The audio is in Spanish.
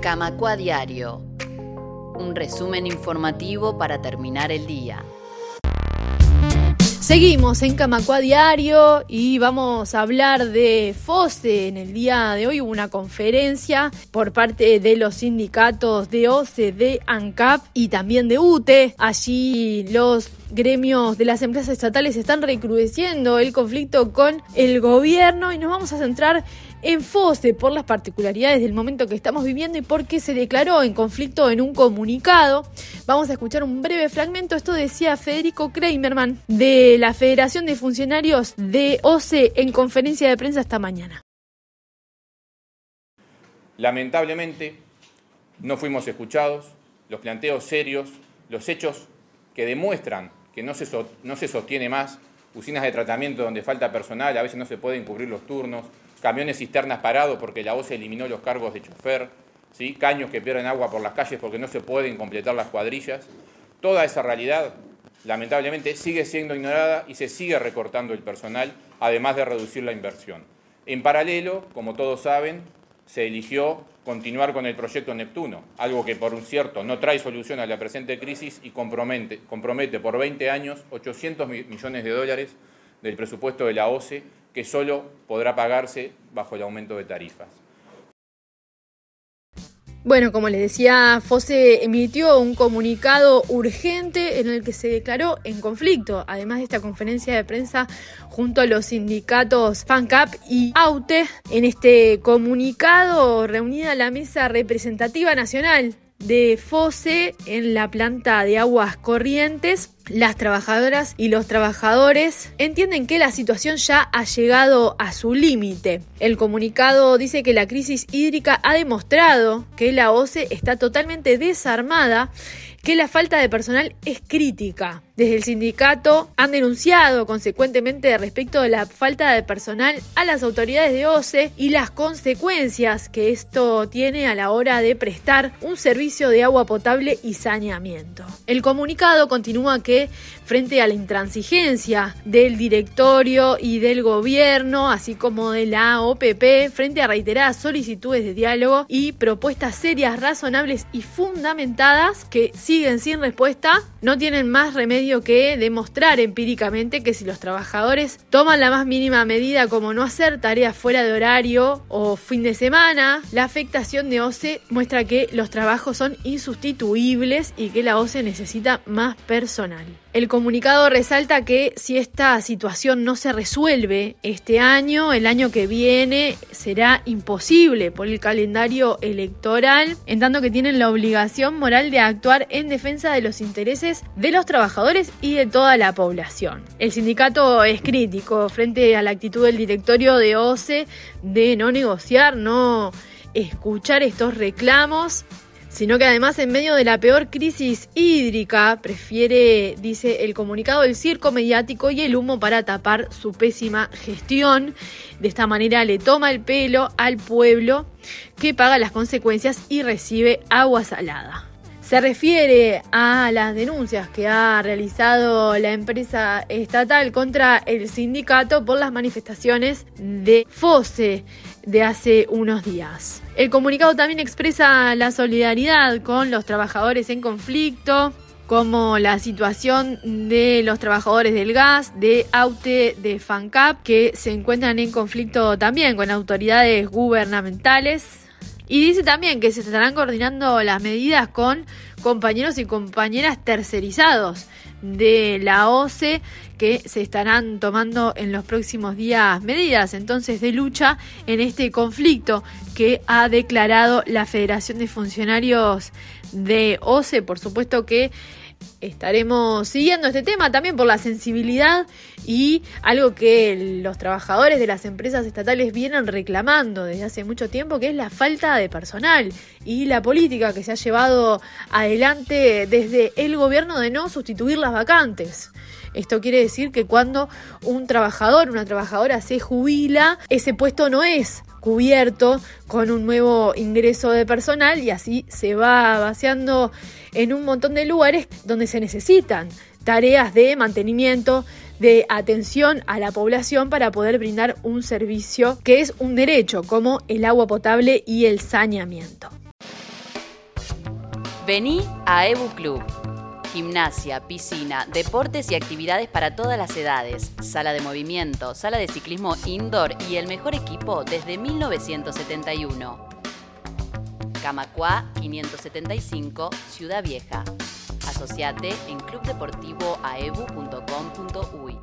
Camacua Diario. Un resumen informativo para terminar el día. Seguimos en Camacua Diario y vamos a hablar de FOSE. En el día de hoy hubo una conferencia por parte de los sindicatos de OCE, de ANCAP y también de UTE. Allí los gremios de las empresas estatales están recrudeciendo el conflicto con el gobierno y nos vamos a centrar en FOSE por las particularidades del momento que estamos viviendo y porque se declaró en conflicto en un comunicado. Vamos a escuchar un breve fragmento. Esto decía Federico Kramerman de la Federación de Funcionarios de OCE en conferencia de prensa esta mañana. Lamentablemente, no fuimos escuchados. Los planteos serios, los hechos que demuestran que no se, no se sostiene más, usinas de tratamiento donde falta personal, a veces no se pueden cubrir los turnos, camiones cisternas parados porque la OCE eliminó los cargos de chofer, caños que pierden agua por las calles porque no se pueden completar las cuadrillas. Toda esa realidad, lamentablemente, sigue siendo ignorada y se sigue recortando el personal, además de reducir la inversión. En paralelo, como todos saben, se eligió continuar con el proyecto Neptuno, algo que por un cierto no trae solución a la presente crisis y compromete, compromete por 20 años 800 millones de dólares del presupuesto de la OCE que solo podrá pagarse bajo el aumento de tarifas. Bueno, como les decía, FOSE emitió un comunicado urgente en el que se declaró en conflicto, además de esta conferencia de prensa junto a los sindicatos FANCAP y AUTE. En este comunicado reunida la mesa representativa nacional de FOSE en la planta de aguas corrientes. Las trabajadoras y los trabajadores entienden que la situación ya ha llegado a su límite. El comunicado dice que la crisis hídrica ha demostrado que la OCE está totalmente desarmada que la falta de personal es crítica. Desde el sindicato han denunciado consecuentemente respecto de la falta de personal a las autoridades de OCE y las consecuencias que esto tiene a la hora de prestar un servicio de agua potable y saneamiento. El comunicado continúa que frente a la intransigencia del directorio y del gobierno, así como de la OPP, frente a reiteradas solicitudes de diálogo y propuestas serias, razonables y fundamentadas que siguen sin respuesta, no tienen más remedio que demostrar empíricamente que si los trabajadores toman la más mínima medida como no hacer tareas fuera de horario o fin de semana, la afectación de OCE muestra que los trabajos son insustituibles y que la OCE necesita más personal. El comunicado resalta que si esta situación no se resuelve este año, el año que viene será imposible por el calendario electoral, en tanto que tienen la obligación moral de actuar en defensa de los intereses de los trabajadores y de toda la población. El sindicato es crítico frente a la actitud del directorio de OCE de no negociar, no escuchar estos reclamos sino que además en medio de la peor crisis hídrica prefiere, dice el comunicado, el circo mediático y el humo para tapar su pésima gestión. De esta manera le toma el pelo al pueblo que paga las consecuencias y recibe agua salada. Se refiere a las denuncias que ha realizado la empresa estatal contra el sindicato por las manifestaciones de FOSE de hace unos días. El comunicado también expresa la solidaridad con los trabajadores en conflicto, como la situación de los trabajadores del gas, de AUTE, de FANCAP, que se encuentran en conflicto también con autoridades gubernamentales y dice también que se estarán coordinando las medidas con compañeros y compañeras tercerizados de la OCE que se estarán tomando en los próximos días medidas entonces de lucha en este conflicto que ha declarado la Federación de Funcionarios de OCE. Por supuesto que estaremos siguiendo este tema también por la sensibilidad y algo que los trabajadores de las empresas estatales vienen reclamando desde hace mucho tiempo, que es la falta de personal y la política que se ha llevado adelante desde el gobierno de no sustituir las vacantes. Esto quiere decir que cuando un trabajador, una trabajadora se jubila, ese puesto no es cubierto con un nuevo ingreso de personal y así se va vaciando en un montón de lugares donde se necesitan tareas de mantenimiento, de atención a la población para poder brindar un servicio que es un derecho como el agua potable y el saneamiento. Vení a EBU Club. Gimnasia, piscina, deportes y actividades para todas las edades, sala de movimiento, sala de ciclismo indoor y el mejor equipo desde 1971. Camacuá 575, Ciudad Vieja. Asociate en clubdeportivoaebu.com.uy.